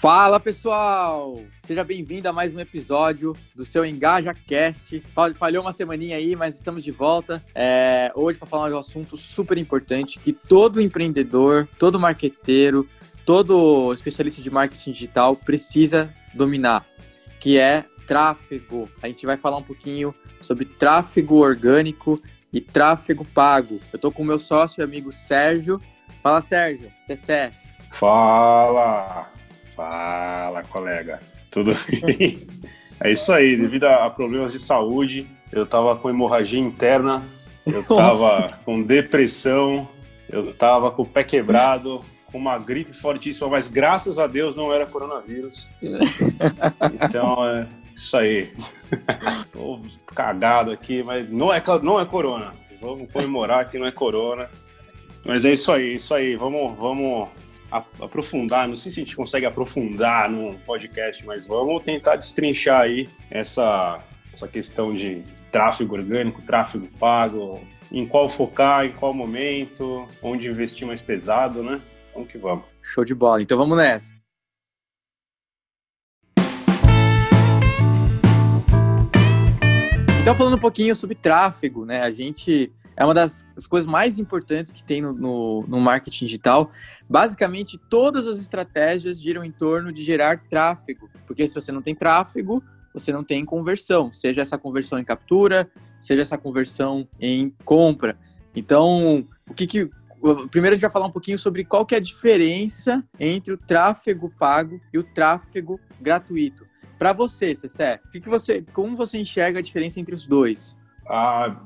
Fala pessoal! Seja bem-vindo a mais um episódio do seu EngajaCast. Falhou uma semaninha aí, mas estamos de volta é, hoje para falar de um assunto super importante que todo empreendedor, todo marqueteiro, todo especialista de marketing digital precisa dominar, que é tráfego. A gente vai falar um pouquinho sobre tráfego orgânico e tráfego pago. Eu estou com o meu sócio e amigo Sérgio. Fala, Sérgio. Cessé. Fala! Fala, colega. Tudo bem? É isso aí, devido a problemas de saúde, eu tava com hemorragia interna, eu tava com depressão, eu tava com o pé quebrado, com uma gripe fortíssima, mas graças a Deus não era coronavírus. Então, é isso aí. Tô cagado aqui, mas não é, não é corona. Vamos comemorar que não é corona. Mas é isso aí, isso aí. Vamos, vamos aprofundar, não sei se a gente consegue aprofundar num podcast, mas vamos tentar destrinchar aí essa, essa questão de tráfego orgânico, tráfego pago, em qual focar, em qual momento, onde investir mais pesado, né? Vamos que vamos. Show de bola. Então vamos nessa. Então falando um pouquinho sobre tráfego, né? A gente é uma das coisas mais importantes que tem no, no, no, marketing digital. Basicamente, todas as estratégias giram em torno de gerar tráfego, porque se você não tem tráfego, você não tem conversão, seja essa conversão em captura, seja essa conversão em compra. Então, o que, que primeiro a gente vai falar um pouquinho sobre qual que é a diferença entre o tráfego pago e o tráfego gratuito. Para você, Cessé, que, que você, como você enxerga a diferença entre os dois? A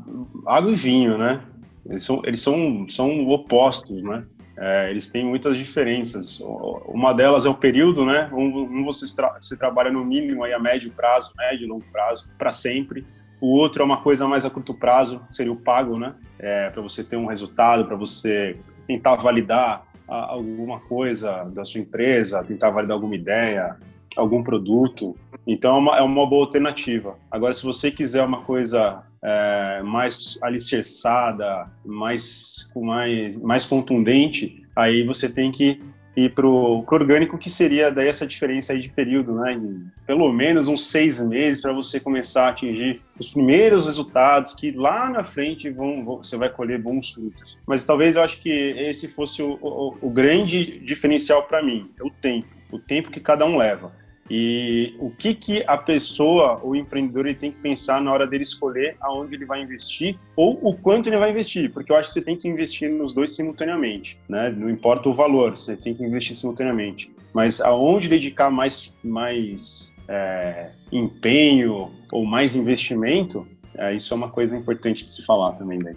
água e vinho, né? Eles são, eles são, são opostos, né? É, eles têm muitas diferenças. Uma delas é o período, né? Um, um você, tra você trabalha no mínimo aí a médio prazo, médio e longo prazo, para sempre. O outro é uma coisa mais a curto prazo, seria o pago, né? É, para você ter um resultado, para você tentar validar a, alguma coisa da sua empresa, tentar validar alguma ideia, algum produto. Então é uma, é uma boa alternativa. Agora, se você quiser uma coisa é, mais alicerçada, mais, mais, mais contundente, aí você tem que ir para o orgânico, que seria daí essa diferença aí de período, né? pelo menos uns seis meses para você começar a atingir os primeiros resultados que lá na frente vão, vão você vai colher bons frutos. Mas talvez eu acho que esse fosse o, o, o grande diferencial para mim, é o tempo, o tempo que cada um leva. E o que, que a pessoa, o empreendedor, ele tem que pensar na hora dele escolher aonde ele vai investir ou o quanto ele vai investir, porque eu acho que você tem que investir nos dois simultaneamente, né? Não importa o valor, você tem que investir simultaneamente. Mas aonde dedicar mais, mais é, empenho ou mais investimento, é, isso é uma coisa importante de se falar também daí.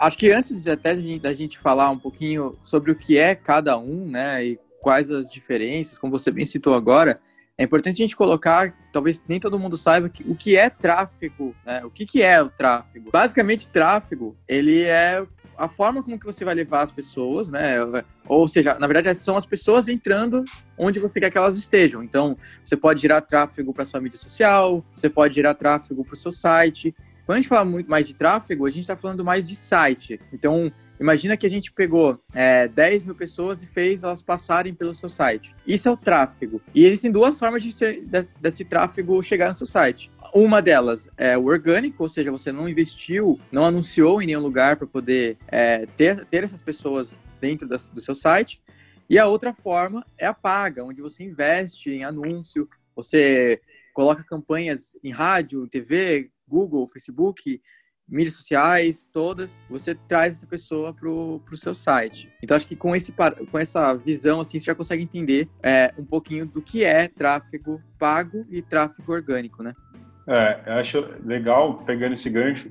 Acho que antes de até da gente falar um pouquinho sobre o que é cada um, né, e quais as diferenças, como você bem citou agora, é importante a gente colocar, talvez nem todo mundo saiba, que, o que é tráfego, né? O que, que é o tráfego? Basicamente, tráfego, ele é a forma como que você vai levar as pessoas, né? Ou seja, na verdade, são as pessoas entrando onde você quer que elas estejam. Então, você pode gerar tráfego para sua mídia social, você pode gerar tráfego para o seu site. Quando a gente fala muito mais de tráfego, a gente está falando mais de site. Então, Imagina que a gente pegou é, 10 mil pessoas e fez elas passarem pelo seu site. Isso é o tráfego. E existem duas formas de ser, de, desse tráfego chegar no seu site. Uma delas é o orgânico, ou seja, você não investiu, não anunciou em nenhum lugar para poder é, ter, ter essas pessoas dentro das, do seu site. E a outra forma é a paga, onde você investe em anúncio, você coloca campanhas em rádio, TV, Google, Facebook, mídias sociais, todas, você traz essa pessoa pro, pro seu site. Então, acho que com, esse, com essa visão, assim, você já consegue entender é, um pouquinho do que é tráfego pago e tráfego orgânico, né? É, eu acho legal, pegando esse gancho,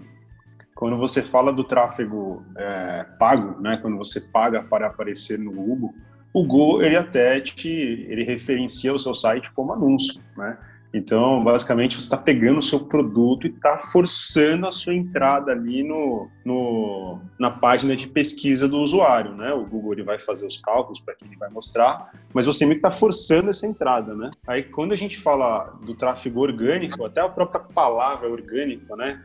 quando você fala do tráfego é, pago, né, quando você paga para aparecer no Google, o Google, ele até te, ele referencia o seu site como anúncio, né? Então, basicamente, você está pegando o seu produto e está forçando a sua entrada ali no, no, na página de pesquisa do usuário, né? O Google ele vai fazer os cálculos para que ele vai mostrar, mas você meio que está forçando essa entrada, né? Aí, quando a gente fala do tráfego orgânico, até a própria palavra orgânica, né?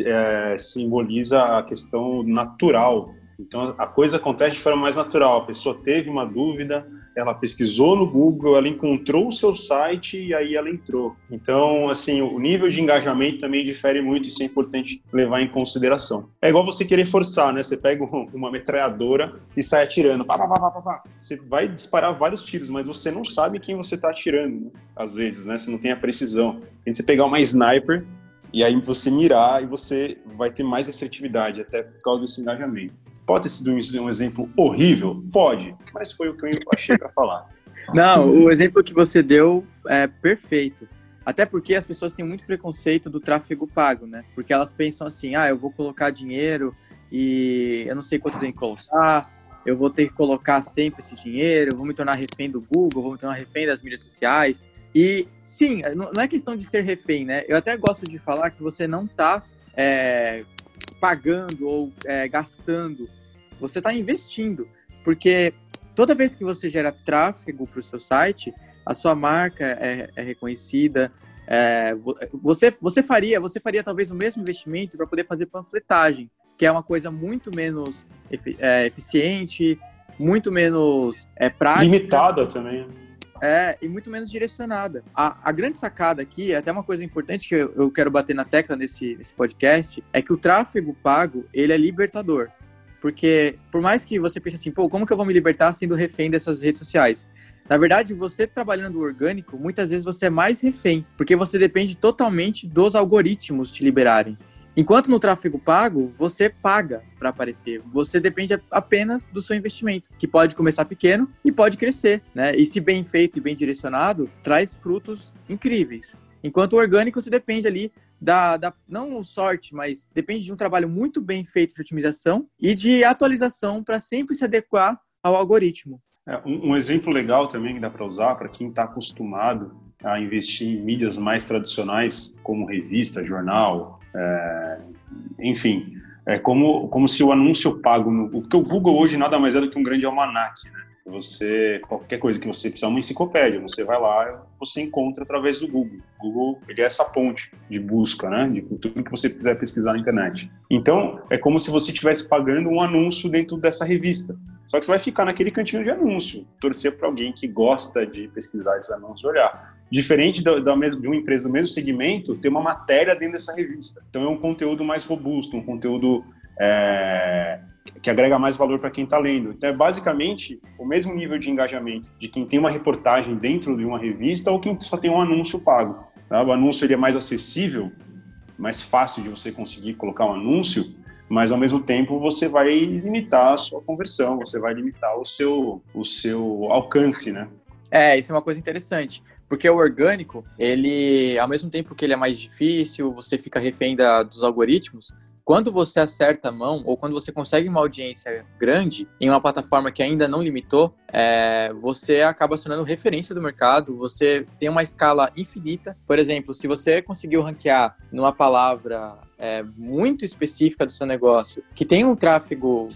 É, simboliza a questão natural. Então, a coisa acontece de forma mais natural. A pessoa teve uma dúvida, ela pesquisou no Google, ela encontrou o seu site e aí ela entrou. Então, assim, o nível de engajamento também difere muito, isso é importante levar em consideração. É igual você querer forçar, né? Você pega uma metralhadora e sai atirando. Pá, pá, pá, pá, pá. Você vai disparar vários tiros, mas você não sabe quem você está atirando, né? às vezes, né? Você não tem a precisão. Tem que você pegar uma sniper e aí você mirar e você vai ter mais assertividade, até por causa desse engajamento. Pode ter sido um exemplo horrível? Pode, mas foi o que eu achei para falar. Não, o exemplo que você deu é perfeito. Até porque as pessoas têm muito preconceito do tráfego pago, né? Porque elas pensam assim, ah, eu vou colocar dinheiro e eu não sei quanto tem que colocar, eu vou ter que colocar sempre esse dinheiro, vou me tornar refém do Google, vou me tornar refém das mídias sociais. E sim, não é questão de ser refém, né? Eu até gosto de falar que você não está é, pagando ou é, gastando, você está investindo, porque toda vez que você gera tráfego para o seu site, a sua marca é, é reconhecida. É, você, você faria, você faria talvez o mesmo investimento para poder fazer panfletagem, que é uma coisa muito menos é, eficiente, muito menos é, prática. Limitada também. É, e muito menos direcionada. A, a grande sacada aqui, até uma coisa importante que eu, eu quero bater na tecla nesse, nesse podcast, é que o tráfego pago, ele é libertador. Porque, por mais que você pense assim, pô, como que eu vou me libertar sendo refém dessas redes sociais? Na verdade, você trabalhando orgânico, muitas vezes você é mais refém, porque você depende totalmente dos algoritmos te liberarem. Enquanto no tráfego pago, você paga para aparecer. Você depende apenas do seu investimento, que pode começar pequeno e pode crescer, né? E se bem feito e bem direcionado, traz frutos incríveis. Enquanto o orgânico, você depende ali da, da, não sorte, mas depende de um trabalho muito bem feito de otimização e de atualização para sempre se adequar ao algoritmo. É, um, um, exemplo legal também que dá para usar para quem está acostumado a investir em mídias mais tradicionais, como revista, jornal, é, enfim, é como, como se o anúncio pago, no, porque o Google hoje nada mais é do que um grande almanac, né? Você, qualquer coisa que você precisar, uma enciclopédia, você vai lá, você encontra através do Google. O Google, ele é essa ponte de busca, né? De tudo que você quiser pesquisar na internet. Então, é como se você estivesse pagando um anúncio dentro dessa revista. Só que você vai ficar naquele cantinho de anúncio, torcer para alguém que gosta de pesquisar esses anúncios olhar. Diferente da, da mesma, de uma empresa do mesmo segmento, ter uma matéria dentro dessa revista. Então é um conteúdo mais robusto, um conteúdo é, que agrega mais valor para quem está lendo. Então é basicamente o mesmo nível de engajamento de quem tem uma reportagem dentro de uma revista ou quem só tem um anúncio pago. Tá? O anúncio ele é mais acessível, mais fácil de você conseguir colocar um anúncio, mas ao mesmo tempo você vai limitar a sua conversão, você vai limitar o seu, o seu alcance, né? É, isso é uma coisa interessante. Porque o orgânico, ele, ao mesmo tempo que ele é mais difícil, você fica refém da, dos algoritmos, quando você acerta a mão, ou quando você consegue uma audiência grande em uma plataforma que ainda não limitou, é, você acaba se tornando referência do mercado, você tem uma escala infinita. Por exemplo, se você conseguiu ranquear numa palavra é, muito específica do seu negócio, que tem um tráfego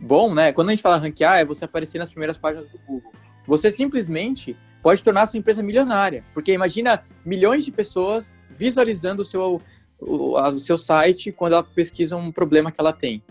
bom, né? Quando a gente fala ranquear, é você aparecer nas primeiras páginas do Google. Você simplesmente pode tornar sua empresa milionária. Porque imagina milhões de pessoas visualizando o seu, o, o seu site quando ela pesquisa um problema que ela tem.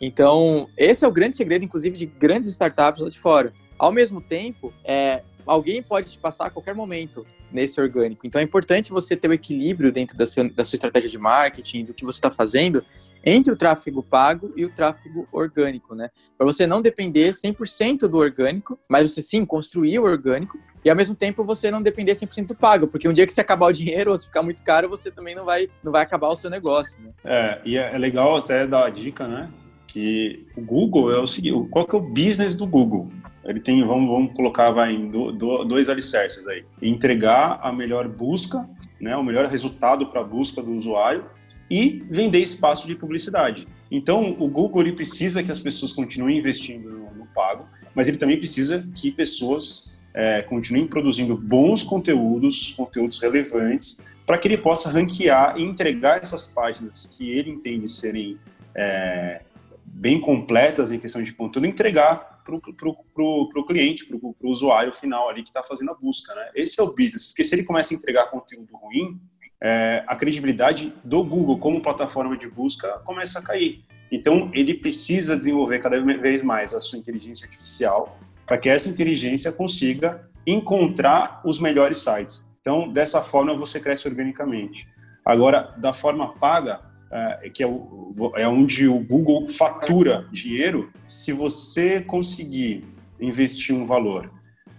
Então, esse é o grande segredo, inclusive, de grandes startups lá de fora. Ao mesmo tempo, é, alguém pode te passar a qualquer momento nesse orgânico. Então, é importante você ter o equilíbrio dentro da sua, da sua estratégia de marketing, do que você está fazendo, entre o tráfego pago e o tráfego orgânico, né? Para você não depender 100% do orgânico, mas você sim construir o orgânico e ao mesmo tempo você não depender 100% do pago, porque um dia que você acabar o dinheiro ou se ficar muito caro, você também não vai, não vai acabar o seu negócio, né? É, e é, é legal até dar a dica, né? Que o Google é o seguinte, qual que é o business do Google? Ele tem, vamos, vamos colocar vai, em do, do, dois alicerces aí. Entregar a melhor busca, né, o melhor resultado para a busca do usuário e vender espaço de publicidade. Então, o Google ele precisa que as pessoas continuem investindo no, no pago, mas ele também precisa que pessoas é, continuem produzindo bons conteúdos, conteúdos relevantes, para que ele possa ranquear e entregar essas páginas que ele entende serem é, bem completas em questão de conteúdo, entregar para o cliente, para o usuário final ali que está fazendo a busca. Né? Esse é o business, porque se ele começa a entregar conteúdo ruim, é, a credibilidade do Google como plataforma de busca começa a cair. Então, ele precisa desenvolver cada vez mais a sua inteligência artificial para que essa inteligência consiga encontrar os melhores sites. Então, dessa forma, você cresce organicamente. Agora, da forma paga, é, que é, o, é onde o Google fatura dinheiro, se você conseguir investir um valor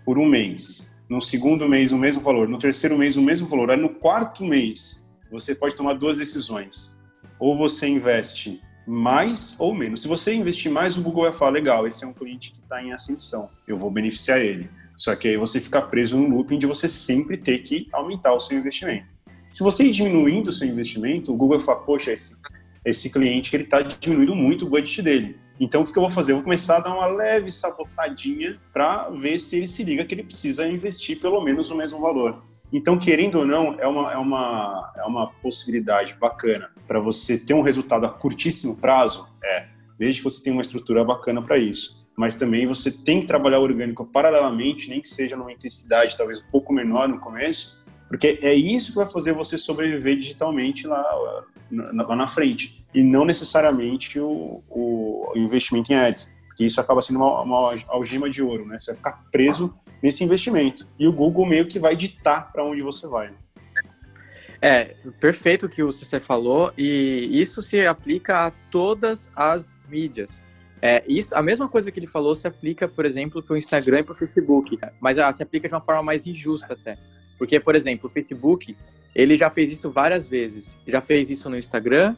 por um mês, no segundo mês o mesmo valor, no terceiro mês o mesmo valor, aí no quarto mês você pode tomar duas decisões. Ou você investe mais ou menos. Se você investir mais, o Google vai falar, legal, esse é um cliente que está em ascensão, eu vou beneficiar ele. Só que aí você fica preso num looping de você sempre ter que aumentar o seu investimento. Se você ir diminuindo o seu investimento, o Google vai falar, poxa, esse, esse cliente ele está diminuindo muito o budget dele. Então, o que eu vou fazer? Eu vou começar a dar uma leve sabotadinha para ver se ele se liga que ele precisa investir pelo menos o mesmo valor. Então, querendo ou não, é uma, é uma, é uma possibilidade bacana para você ter um resultado a curtíssimo prazo, é, desde que você tenha uma estrutura bacana para isso. Mas também você tem que trabalhar o orgânico paralelamente, nem que seja numa intensidade talvez um pouco menor no começo, porque é isso que vai fazer você sobreviver digitalmente lá, lá na frente. E não necessariamente o, o investimento em ads. Que isso acaba sendo uma, uma algema de ouro, né? Você vai ficar preso nesse investimento. E o Google meio que vai ditar para onde você vai. É, perfeito o que o falou, e isso se aplica a todas as mídias. É, isso, a mesma coisa que ele falou se aplica, por exemplo, para o Instagram e para o Facebook, mas ah, se aplica de uma forma mais injusta até. Porque, por exemplo, o Facebook, ele já fez isso várias vezes. Já fez isso no Instagram,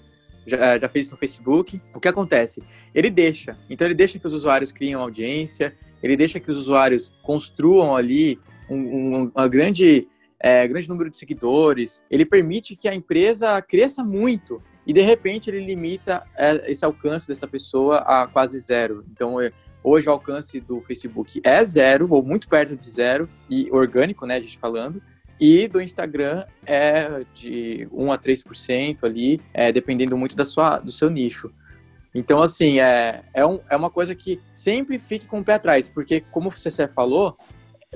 já, eh, já fez isso no Facebook. O que acontece? Ele deixa. Então, ele deixa que os usuários criem audiência, ele deixa que os usuários construam ali um, um grande, é, grande número de seguidores. Ele permite que a empresa cresça muito. E, de repente, ele limita é, esse alcance dessa pessoa a quase zero. Então, Hoje o alcance do Facebook é zero, ou muito perto de zero, e orgânico, né, a gente falando. E do Instagram é de 1 a 3% ali, é, dependendo muito da sua, do seu nicho. Então, assim, é, é, um, é uma coisa que sempre fique com o pé atrás, porque, como você falou,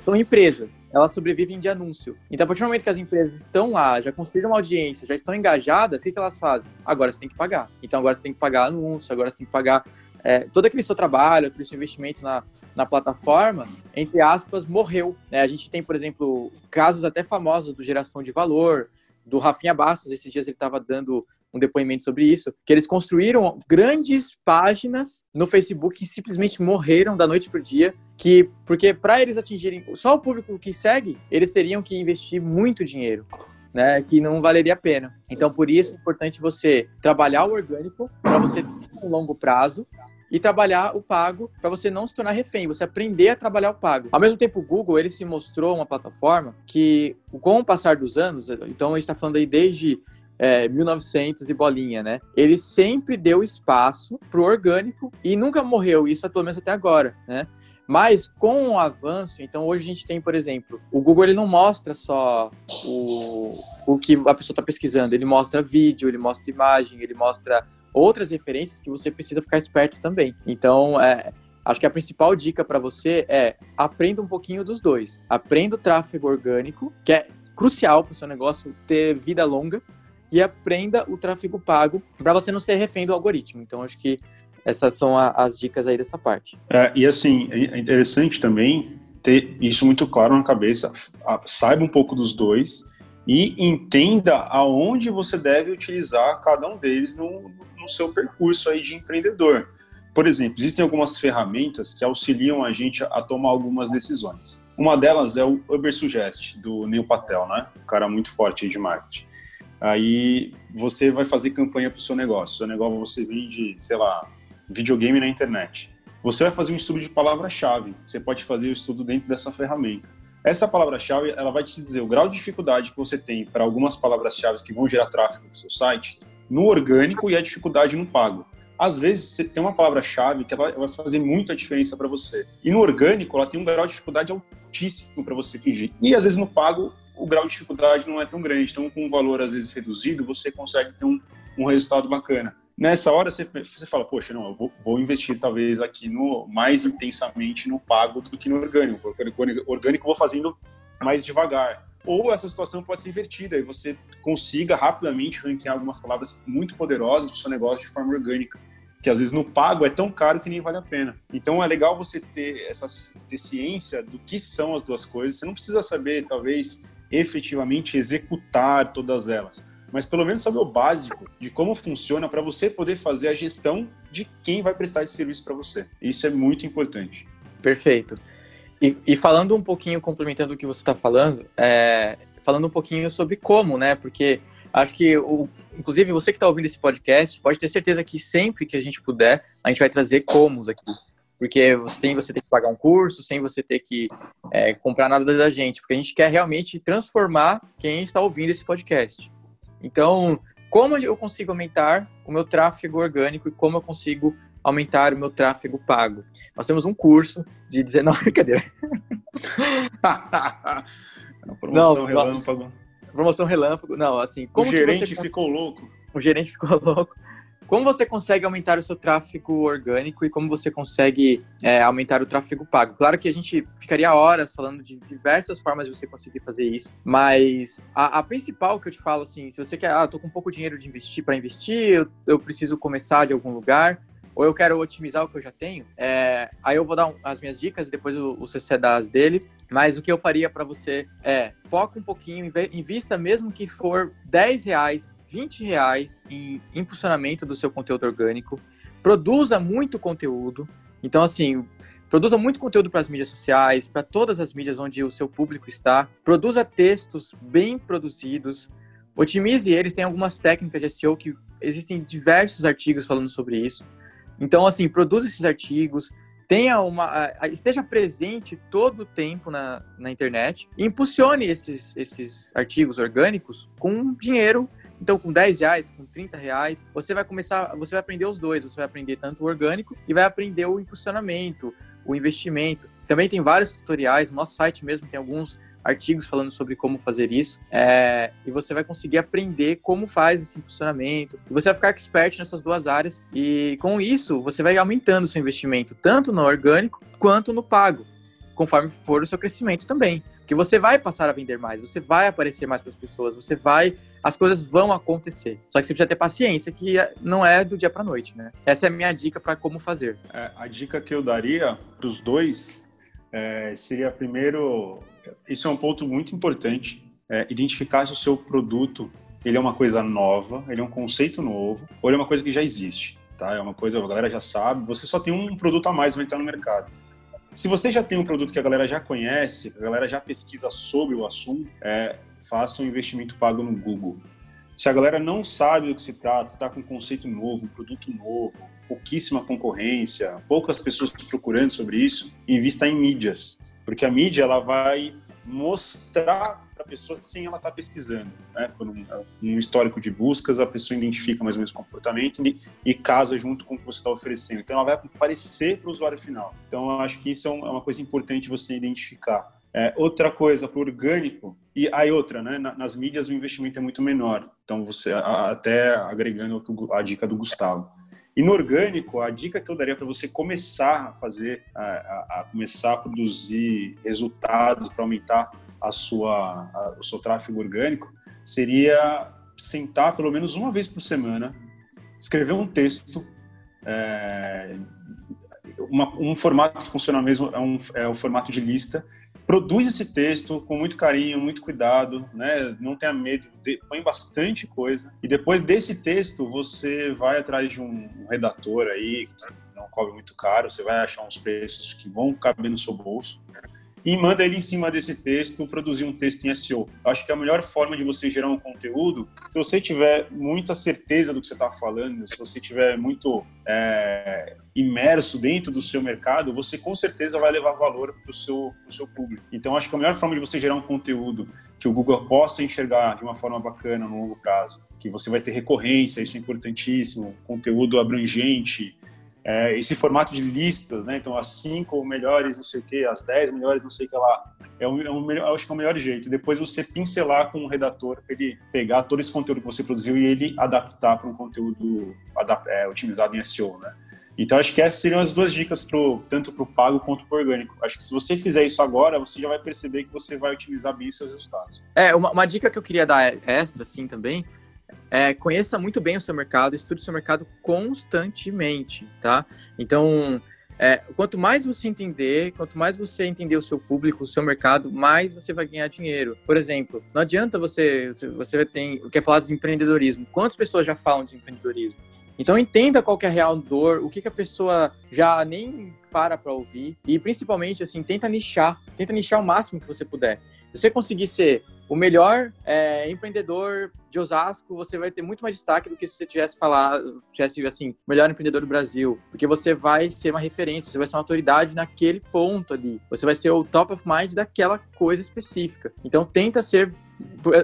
são empresas, elas sobrevivem de anúncio. Então, a partir do momento que as empresas estão lá, já construíram uma audiência, já estão engajadas, o que elas fazem? Agora você tem que pagar. Então, agora você tem que pagar anúncio, agora você tem que pagar é, todo aquele seu trabalho, aquele seu investimento na, na plataforma, entre aspas, morreu. Né? A gente tem, por exemplo, casos até famosos do geração de valor, do Rafinha Bastos, esses dias ele estava dando um depoimento sobre isso, que eles construíram grandes páginas no Facebook que simplesmente morreram da noite para o dia, que porque para eles atingirem só o público que segue, eles teriam que investir muito dinheiro. Né, que não valeria a pena. Então, por isso é importante você trabalhar o orgânico para você ter um longo prazo e trabalhar o pago para você não se tornar refém, você aprender a trabalhar o pago. Ao mesmo tempo, o Google ele se mostrou uma plataforma que, com o passar dos anos, então a gente está falando aí desde é, 1900 e bolinha, né? Ele sempre deu espaço para o orgânico e nunca morreu, isso pelo menos até agora, né? Mas com o avanço, então hoje a gente tem, por exemplo, o Google ele não mostra só o, o que a pessoa está pesquisando, ele mostra vídeo, ele mostra imagem, ele mostra outras referências que você precisa ficar esperto também. Então, é, acho que a principal dica para você é aprenda um pouquinho dos dois. Aprenda o tráfego orgânico, que é crucial para o seu negócio ter vida longa, e aprenda o tráfego pago para você não ser refém do algoritmo. Então, acho que essas são a, as dicas aí dessa parte. É, e assim, é interessante também ter isso muito claro na cabeça. Saiba um pouco dos dois e entenda aonde você deve utilizar cada um deles no, no seu percurso aí de empreendedor. Por exemplo, existem algumas ferramentas que auxiliam a gente a tomar algumas decisões. Uma delas é o Uber Suggest, do Neil Patel, né? Um cara muito forte de marketing. Aí você vai fazer campanha para o seu negócio. Seu negócio você vende, sei lá, videogame na internet. Você vai fazer um estudo de palavra-chave. Você pode fazer o estudo dentro dessa ferramenta. Essa palavra-chave, ela vai te dizer o grau de dificuldade que você tem para algumas palavras-chave que vão gerar tráfego no seu site no orgânico e a dificuldade no pago. Às vezes você tem uma palavra-chave que ela vai fazer muita diferença para você. E no orgânico ela tem um grau de dificuldade altíssimo para você atingir. E às vezes no pago o grau de dificuldade não é tão grande. Então com um valor às vezes reduzido você consegue ter um, um resultado bacana. Nessa hora você, você fala, poxa, não, eu vou, vou, investir talvez aqui no mais intensamente no pago do que no orgânico. Orgânico eu vou fazendo mais devagar. Ou essa situação pode ser invertida e você consiga rapidamente ranquear algumas palavras muito poderosas para o seu negócio de forma orgânica. que às vezes no pago é tão caro que nem vale a pena. Então é legal você ter essa ter ciência do que são as duas coisas. Você não precisa saber, talvez, efetivamente executar todas elas, mas pelo menos saber o básico de como funciona para você poder fazer a gestão de quem vai prestar esse serviço para você. Isso é muito importante. Perfeito. E, e, falando um pouquinho, complementando o que você está falando, é, falando um pouquinho sobre como, né? Porque acho que, o, inclusive, você que está ouvindo esse podcast, pode ter certeza que sempre que a gente puder, a gente vai trazer comos aqui. Porque sem você ter que pagar um curso, sem você ter que é, comprar nada da gente, porque a gente quer realmente transformar quem está ouvindo esse podcast. Então, como eu consigo aumentar o meu tráfego orgânico e como eu consigo aumentar o meu tráfego pago. Nós temos um curso de 19. Promoção não, relâmpago. Promoção relâmpago. Não, assim. Como o gerente você... ficou louco. O gerente ficou louco. Como você consegue aumentar o seu tráfego orgânico e como você consegue é, aumentar o tráfego pago? Claro que a gente ficaria horas falando de diversas formas de você conseguir fazer isso, mas a, a principal que eu te falo, assim, se você quer, ah, tô com pouco dinheiro de investir para investir, eu, eu preciso começar de algum lugar, ou eu quero otimizar o que eu já tenho, é, aí eu vou dar um, as minhas dicas e depois o, o CC dá as dele. Mas o que eu faria para você é foca um pouquinho, invista mesmo que for 10 reais, 20 reais em impulsionamento do seu conteúdo orgânico, produza muito conteúdo. Então, assim, produza muito conteúdo para as mídias sociais, para todas as mídias onde o seu público está. Produza textos bem produzidos, otimize eles. Tem algumas técnicas de SEO que existem diversos artigos falando sobre isso. Então, assim, produza esses artigos, tenha uma, esteja presente todo o tempo na, na internet e impulsione esses, esses artigos orgânicos com dinheiro. Então, com 10 reais, com 30 reais, você vai começar, você vai aprender os dois. Você vai aprender tanto o orgânico e vai aprender o impulsionamento, o investimento. Também tem vários tutoriais, no nosso site mesmo tem alguns artigos falando sobre como fazer isso, é, e você vai conseguir aprender como faz esse funcionamento, e você vai ficar expert nessas duas áreas, e com isso você vai aumentando o seu investimento, tanto no orgânico quanto no pago, conforme for o seu crescimento também. Que você vai passar a vender mais, você vai aparecer mais para as pessoas, você vai. As coisas vão acontecer. Só que você precisa ter paciência, que não é do dia para noite, né? Essa é a minha dica para como fazer. É, a dica que eu daria para os dois é, seria primeiro isso é um ponto muito importante. É, identificar se o seu produto ele é uma coisa nova, ele é um conceito novo, ou ele é uma coisa que já existe. Tá? É uma coisa, a galera já sabe, você só tem um produto a mais vai entrar no mercado. Se você já tem um produto que a galera já conhece, que a galera já pesquisa sobre o assunto, é, faça um investimento pago no Google. Se a galera não sabe do que se trata, se está com um conceito novo, um produto novo, pouquíssima concorrência, poucas pessoas procurando sobre isso, invista em mídias, porque a mídia ela vai mostrar para a pessoa sem ela estar tá pesquisando. Né? Por um, um, histórico de buscas, a pessoa identifica mais ou menos o comportamento e, e casa junto com o que você está oferecendo. Então, ela vai aparecer para o usuário final. Então, eu acho que isso é, é uma coisa importante você identificar. É, outra coisa, para o orgânico, e aí outra, né? nas mídias o investimento é muito menor. Então, você até agregando a dica do Gustavo. E no orgânico, a dica que eu daria para você começar a fazer, a, a, a, começar a produzir resultados para aumentar a sua, a, o seu tráfego orgânico, seria sentar pelo menos uma vez por semana, escrever um texto, é, uma, um formato que funciona mesmo é, um, é o formato de lista, produz esse texto com muito carinho, muito cuidado, né? Não tenha medo, de, põe bastante coisa. E depois desse texto, você vai atrás de um, um redator aí, que não cobre muito caro, você vai achar uns preços que vão caber no seu bolso e manda ele em cima desse texto produzir um texto em SEO. Eu acho que a melhor forma de você gerar um conteúdo, se você tiver muita certeza do que você está falando, se você tiver muito é, imerso dentro do seu mercado, você com certeza vai levar valor para o seu, seu público. Então, acho que a melhor forma de você gerar um conteúdo que o Google possa enxergar de uma forma bacana no longo prazo, que você vai ter recorrência, isso é importantíssimo, conteúdo abrangente, é, esse formato de listas, né? Então, as cinco melhores, não sei o que, as dez melhores, não sei o que lá. É um, é um, acho que é o melhor jeito. Depois você pincelar com o redator para ele pegar todo esse conteúdo que você produziu e ele adaptar para um conteúdo é, otimizado em SEO, né? Então, acho que essas seriam as duas dicas pro, tanto para o pago quanto para o orgânico. Acho que se você fizer isso agora, você já vai perceber que você vai otimizar bem seus resultados. É, uma, uma dica que eu queria dar extra, assim, também, é, conheça muito bem o seu mercado, estude o seu mercado constantemente, tá? Então, é, quanto mais você entender, quanto mais você entender o seu público, o seu mercado, mais você vai ganhar dinheiro. Por exemplo, não adianta você, você, você tem, quer falar de empreendedorismo. Quantas pessoas já falam de empreendedorismo? Então entenda qual é a real dor, o que, que a pessoa já nem para para ouvir e principalmente assim tenta nichar, tenta nichar o máximo que você puder. Se você conseguir ser o melhor é, empreendedor de Osasco, você vai ter muito mais destaque do que se você tivesse falado, tivesse assim, melhor empreendedor do Brasil, porque você vai ser uma referência, você vai ser uma autoridade naquele ponto ali, você vai ser o top of mind daquela coisa específica. Então tenta ser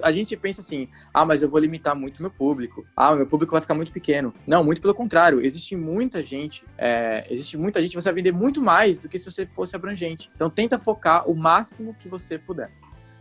a gente pensa assim, ah, mas eu vou limitar muito meu público, ah, meu público vai ficar muito pequeno. Não, muito pelo contrário, existe muita gente, é, existe muita gente, você vai vender muito mais do que se você fosse abrangente. Então tenta focar o máximo que você puder.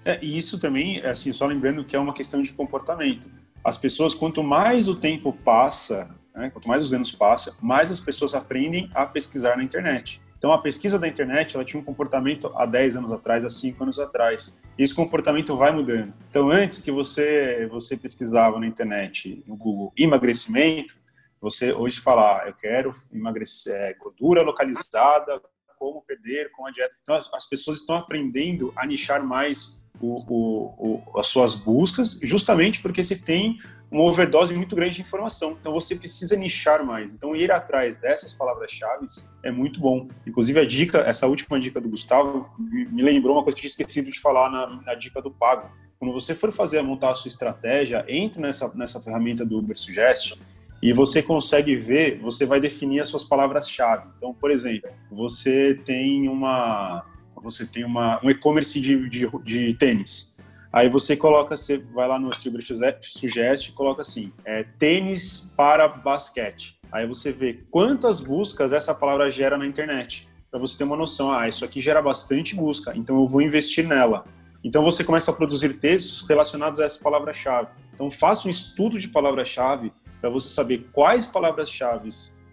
É, e isso também, assim, só lembrando que é uma questão de comportamento. As pessoas, quanto mais o tempo passa, né, quanto mais os anos passam, mais as pessoas aprendem a pesquisar na internet. Então, a pesquisa da internet, ela tinha um comportamento há 10 anos atrás, há 5 anos atrás. E esse comportamento vai mudando. Então, antes que você, você pesquisava na internet, no Google, emagrecimento, você hoje fala, ah, eu quero emagrecer é, gordura localizada, como perder com a dieta. Então, as, as pessoas estão aprendendo a nichar mais o, o, o, as suas buscas, justamente porque se tem uma overdose muito grande de informação. Então você precisa nichar mais. Então ir atrás dessas palavras-chave é muito bom. Inclusive a dica, essa última dica do Gustavo, me lembrou uma coisa que eu tinha esquecido de falar na, na dica do Pago. Quando você for fazer montar a sua estratégia, entre nessa, nessa ferramenta do Uber Suggest e você consegue ver, você vai definir as suas palavras-chave. Então, por exemplo, você tem uma você tem uma, um e-commerce de, de, de, tênis. Aí você coloca, você vai lá no Silver Suggest e coloca assim, é, tênis para basquete. Aí você vê quantas buscas essa palavra gera na internet. Para você ter uma noção, ah, isso aqui gera bastante busca, então eu vou investir nela. Então você começa a produzir textos relacionados a essa palavra-chave. Então faça um estudo de palavra-chave para você saber quais palavras-chave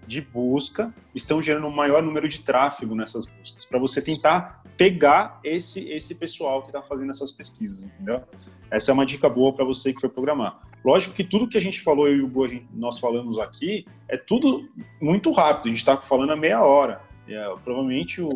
de busca estão gerando um maior número de tráfego nessas buscas, para você tentar pegar esse, esse pessoal que está fazendo essas pesquisas, entendeu? Essa é uma dica boa para você que foi programar. Lógico que tudo que a gente falou, eu e o Gu, nós falamos aqui, é tudo muito rápido, a gente está falando a meia hora. É, provavelmente o,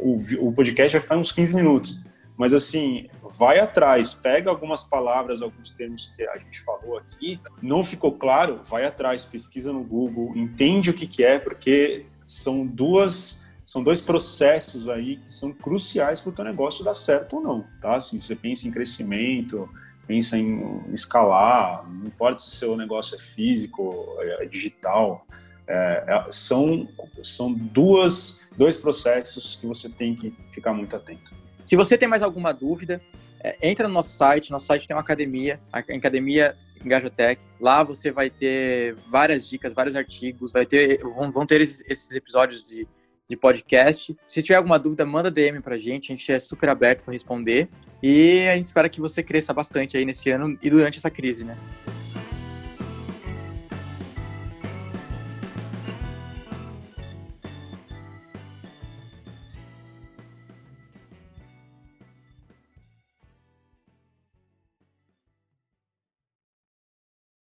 o, o podcast vai ficar uns 15 minutos. Mas assim, vai atrás, pega algumas palavras, alguns termos que a gente falou aqui, não ficou claro, vai atrás, pesquisa no Google, entende o que, que é, porque são duas são dois processos aí que são cruciais para o teu negócio dar certo ou não, tá? Assim, você pensa em crescimento, pensa em escalar, não importa se o seu negócio é físico, é digital, é, é, são, são duas, dois processos que você tem que ficar muito atento. Se você tem mais alguma dúvida, é, entra no nosso site. Nosso site tem uma academia, a Academia Engajotech. Lá você vai ter várias dicas, vários artigos, vai ter, vão, vão ter esses, esses episódios de, de podcast. Se tiver alguma dúvida, manda DM pra gente, a gente é super aberto para responder. E a gente espera que você cresça bastante aí nesse ano e durante essa crise, né?